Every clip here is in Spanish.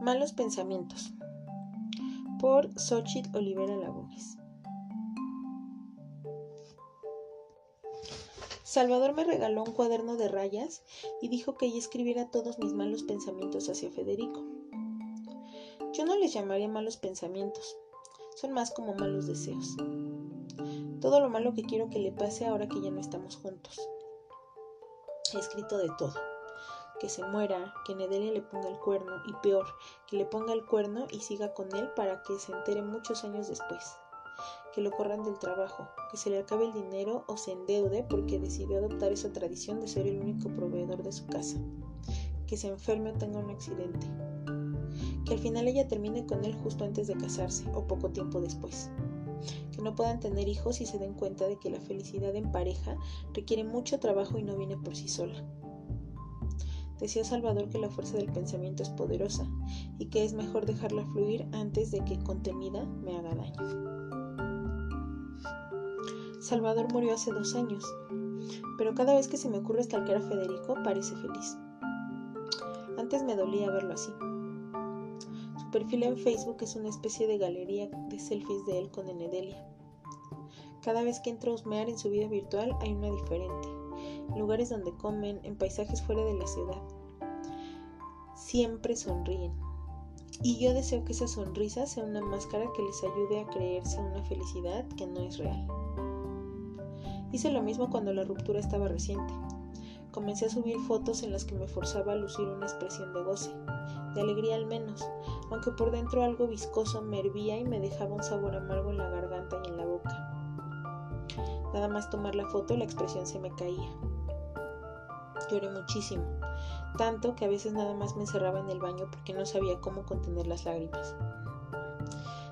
Malos pensamientos por Xochitl Olivera Lagunes. Salvador me regaló un cuaderno de rayas y dijo que ella escribiera todos mis malos pensamientos hacia Federico. Yo no les llamaría malos pensamientos, son más como malos deseos. Todo lo malo que quiero que le pase ahora que ya no estamos juntos. He escrito de todo que se muera, que Nedelia le ponga el cuerno y peor, que le ponga el cuerno y siga con él para que se entere muchos años después, que lo corran del trabajo, que se le acabe el dinero o se endeude porque decidió adoptar esa tradición de ser el único proveedor de su casa, que se enferme o tenga un accidente, que al final ella termine con él justo antes de casarse o poco tiempo después. Que no puedan tener hijos y se den cuenta de que la felicidad en pareja requiere mucho trabajo y no viene por sí sola. Decía Salvador que la fuerza del pensamiento es poderosa y que es mejor dejarla fluir antes de que contenida me haga daño. Salvador murió hace dos años, pero cada vez que se me ocurre stalkear a Federico parece feliz. Antes me dolía verlo así. Su perfil en Facebook es una especie de galería de selfies de él con Enedelia. Cada vez que entro a husmear en su vida virtual hay una diferente lugares donde comen, en paisajes fuera de la ciudad. Siempre sonríen. Y yo deseo que esa sonrisa sea una máscara que les ayude a creerse una felicidad que no es real. Hice lo mismo cuando la ruptura estaba reciente. Comencé a subir fotos en las que me forzaba a lucir una expresión de goce, de alegría al menos, aunque por dentro algo viscoso me hervía y me dejaba un sabor amargo en la garganta y en la boca. Nada más tomar la foto la expresión se me caía. Lloré muchísimo, tanto que a veces nada más me encerraba en el baño porque no sabía cómo contener las lágrimas.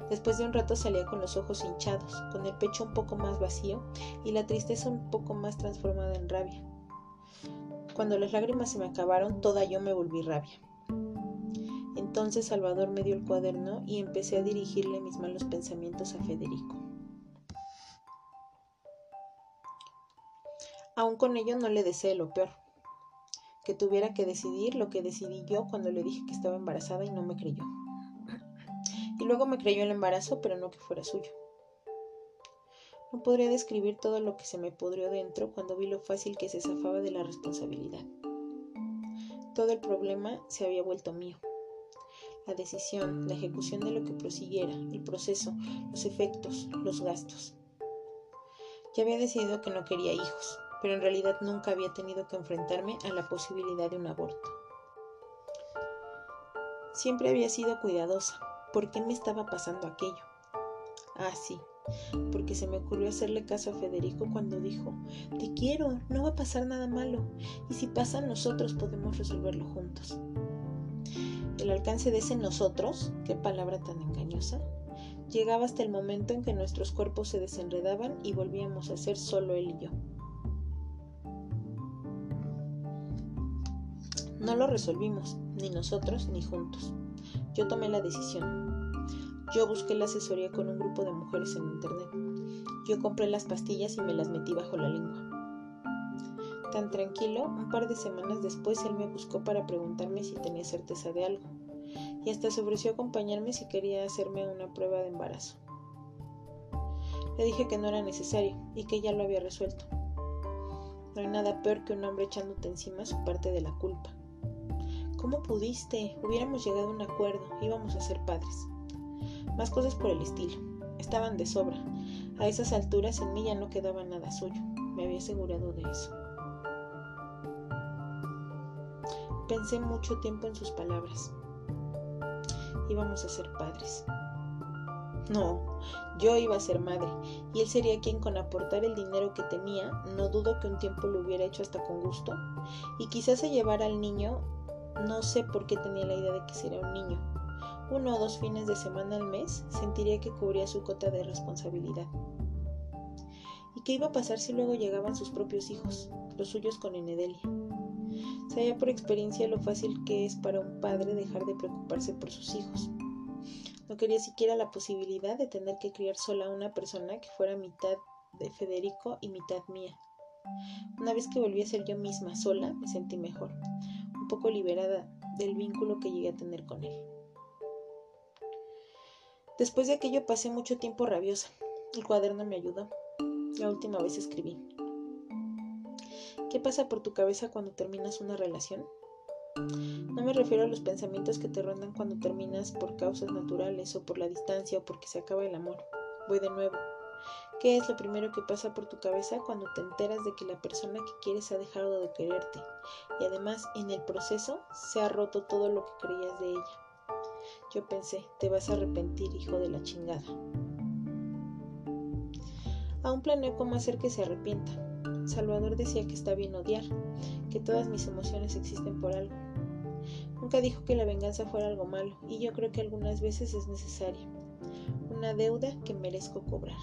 Después de un rato salía con los ojos hinchados, con el pecho un poco más vacío y la tristeza un poco más transformada en rabia. Cuando las lágrimas se me acabaron, toda yo me volví rabia. Entonces Salvador me dio el cuaderno y empecé a dirigirle mis malos pensamientos a Federico. Aún con ello no le deseé lo peor que tuviera que decidir lo que decidí yo cuando le dije que estaba embarazada y no me creyó. Y luego me creyó el embarazo, pero no que fuera suyo. No podría describir todo lo que se me pudrió dentro cuando vi lo fácil que se zafaba de la responsabilidad. Todo el problema se había vuelto mío. La decisión, la ejecución de lo que prosiguiera, el proceso, los efectos, los gastos. Ya había decidido que no quería hijos, pero en realidad nunca había tenido que enfrentarme a la posibilidad de un aborto. Siempre había sido cuidadosa. ¿Por qué me estaba pasando aquello? Ah, sí, porque se me ocurrió hacerle caso a Federico cuando dijo, te quiero, no va a pasar nada malo, y si pasa nosotros podemos resolverlo juntos. El alcance de ese nosotros, qué palabra tan engañosa, llegaba hasta el momento en que nuestros cuerpos se desenredaban y volvíamos a ser solo él y yo. No lo resolvimos, ni nosotros ni juntos. Yo tomé la decisión. Yo busqué la asesoría con un grupo de mujeres en internet. Yo compré las pastillas y me las metí bajo la lengua. Tan tranquilo, un par de semanas después él me buscó para preguntarme si tenía certeza de algo. Y hasta se ofreció acompañarme si quería hacerme una prueba de embarazo. Le dije que no era necesario y que ya lo había resuelto. No hay nada peor que un hombre echándote encima su parte de la culpa. ¿Cómo pudiste? Hubiéramos llegado a un acuerdo, íbamos a ser padres. Más cosas por el estilo. Estaban de sobra. A esas alturas en mí ya no quedaba nada suyo. Me había asegurado de eso. Pensé mucho tiempo en sus palabras. Íbamos a ser padres. No, yo iba a ser madre, y él sería quien con aportar el dinero que tenía, no dudo que un tiempo lo hubiera hecho hasta con gusto, y quizás se llevara al niño no sé por qué tenía la idea de que sería un niño. Uno o dos fines de semana al mes sentiría que cubría su cota de responsabilidad. ¿Y qué iba a pasar si luego llegaban sus propios hijos, los suyos con Enedelia? Sabía por experiencia lo fácil que es para un padre dejar de preocuparse por sus hijos. No quería siquiera la posibilidad de tener que criar sola a una persona que fuera mitad de Federico y mitad mía. Una vez que volví a ser yo misma sola, me sentí mejor poco liberada del vínculo que llegué a tener con él. Después de aquello pasé mucho tiempo rabiosa. El cuaderno me ayudó. La última vez escribí. ¿Qué pasa por tu cabeza cuando terminas una relación? No me refiero a los pensamientos que te rondan cuando terminas por causas naturales o por la distancia o porque se acaba el amor. Voy de nuevo. ¿Qué es lo primero que pasa por tu cabeza cuando te enteras de que la persona que quieres ha dejado de quererte y además en el proceso se ha roto todo lo que creías de ella? Yo pensé, te vas a arrepentir, hijo de la chingada. Aún planeo cómo hacer que se arrepienta. Salvador decía que está bien odiar, que todas mis emociones existen por algo. Nunca dijo que la venganza fuera algo malo, y yo creo que algunas veces es necesaria. Una deuda que merezco cobrar.